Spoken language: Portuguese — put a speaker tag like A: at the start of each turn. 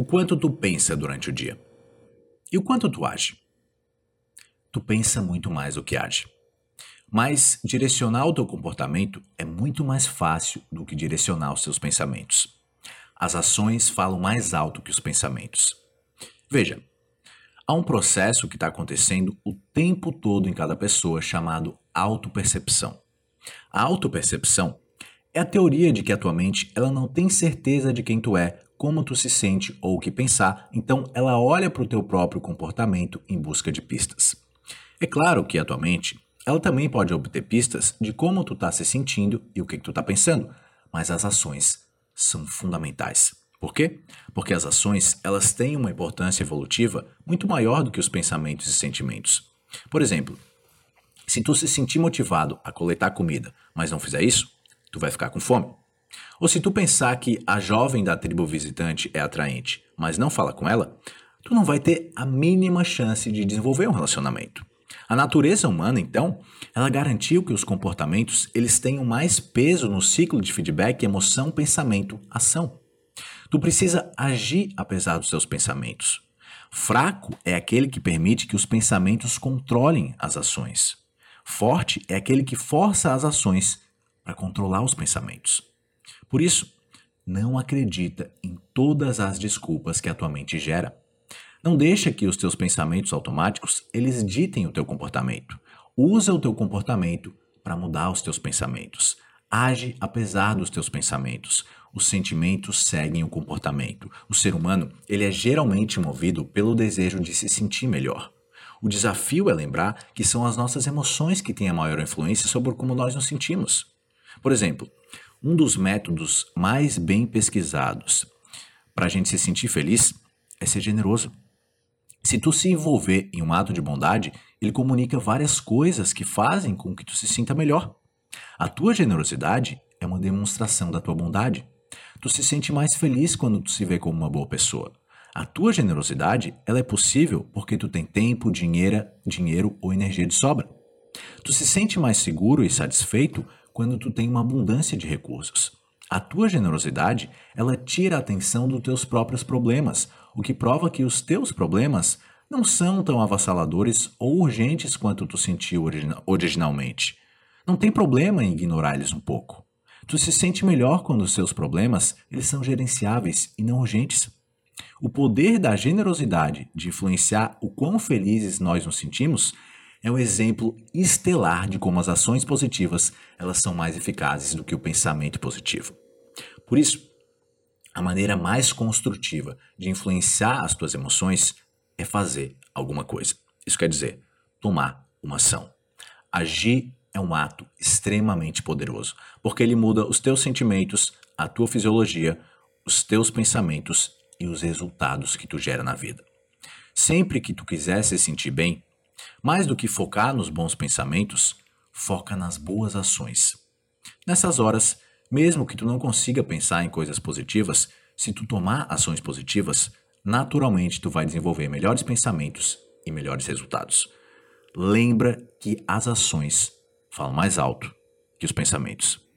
A: o quanto tu pensa durante o dia? E o quanto tu age? Tu pensa muito mais do que age. Mas direcionar o teu comportamento é muito mais fácil do que direcionar os seus pensamentos. As ações falam mais alto que os pensamentos. Veja, há um processo que está acontecendo o tempo todo em cada pessoa chamado autopercepção. A autopercepção é a teoria de que a tua mente ela não tem certeza de quem tu é, como tu se sente ou o que pensar, então ela olha para o teu próprio comportamento em busca de pistas. É claro que a tua mente ela também pode obter pistas de como tu está se sentindo e o que, que tu está pensando, mas as ações são fundamentais. Por quê? Porque as ações elas têm uma importância evolutiva muito maior do que os pensamentos e sentimentos. Por exemplo, se tu se sentir motivado a coletar comida, mas não fizer isso, tu vai ficar com fome. Ou se tu pensar que a jovem da tribo visitante é atraente, mas não fala com ela, tu não vai ter a mínima chance de desenvolver um relacionamento. A natureza humana, então, ela garantiu que os comportamentos eles tenham mais peso no ciclo de feedback, emoção, pensamento, ação. Tu precisa agir apesar dos seus pensamentos. Fraco é aquele que permite que os pensamentos controlem as ações. Forte é aquele que força as ações para controlar os pensamentos. Por isso, não acredita em todas as desculpas que a tua mente gera. Não deixa que os teus pensamentos automáticos eles ditem o teu comportamento. Usa o teu comportamento para mudar os teus pensamentos. Age apesar dos teus pensamentos. Os sentimentos seguem o comportamento. O ser humano, ele é geralmente movido pelo desejo de se sentir melhor. O desafio é lembrar que são as nossas emoções que têm a maior influência sobre como nós nos sentimos. Por exemplo, um dos métodos mais bem pesquisados para a gente se sentir feliz é ser generoso. Se tu se envolver em um ato de bondade, ele comunica várias coisas que fazem com que tu se sinta melhor. A tua generosidade é uma demonstração da tua bondade. Tu se sente mais feliz quando tu se vê como uma boa pessoa. A tua generosidade, ela é possível porque tu tem tempo, dinheiro, dinheiro ou energia de sobra. Tu se sente mais seguro e satisfeito quando tu tem uma abundância de recursos. A tua generosidade, ela tira a atenção dos teus próprios problemas, o que prova que os teus problemas não são tão avassaladores ou urgentes quanto tu sentiu originalmente. Não tem problema em ignorar eles um pouco. Tu se sente melhor quando os seus problemas eles são gerenciáveis e não urgentes. O poder da generosidade de influenciar o quão felizes nós nos sentimos é um exemplo estelar de como as ações positivas elas são mais eficazes do que o pensamento positivo. Por isso, a maneira mais construtiva de influenciar as tuas emoções é fazer alguma coisa. Isso quer dizer, tomar uma ação. Agir é um ato extremamente poderoso, porque ele muda os teus sentimentos, a tua fisiologia, os teus pensamentos e os resultados que tu gera na vida. Sempre que tu quiser se sentir bem, mais do que focar nos bons pensamentos, foca nas boas ações. Nessas horas, mesmo que tu não consiga pensar em coisas positivas, se tu tomar ações positivas, naturalmente tu vai desenvolver melhores pensamentos e melhores resultados. Lembra que as ações falam mais alto que os pensamentos.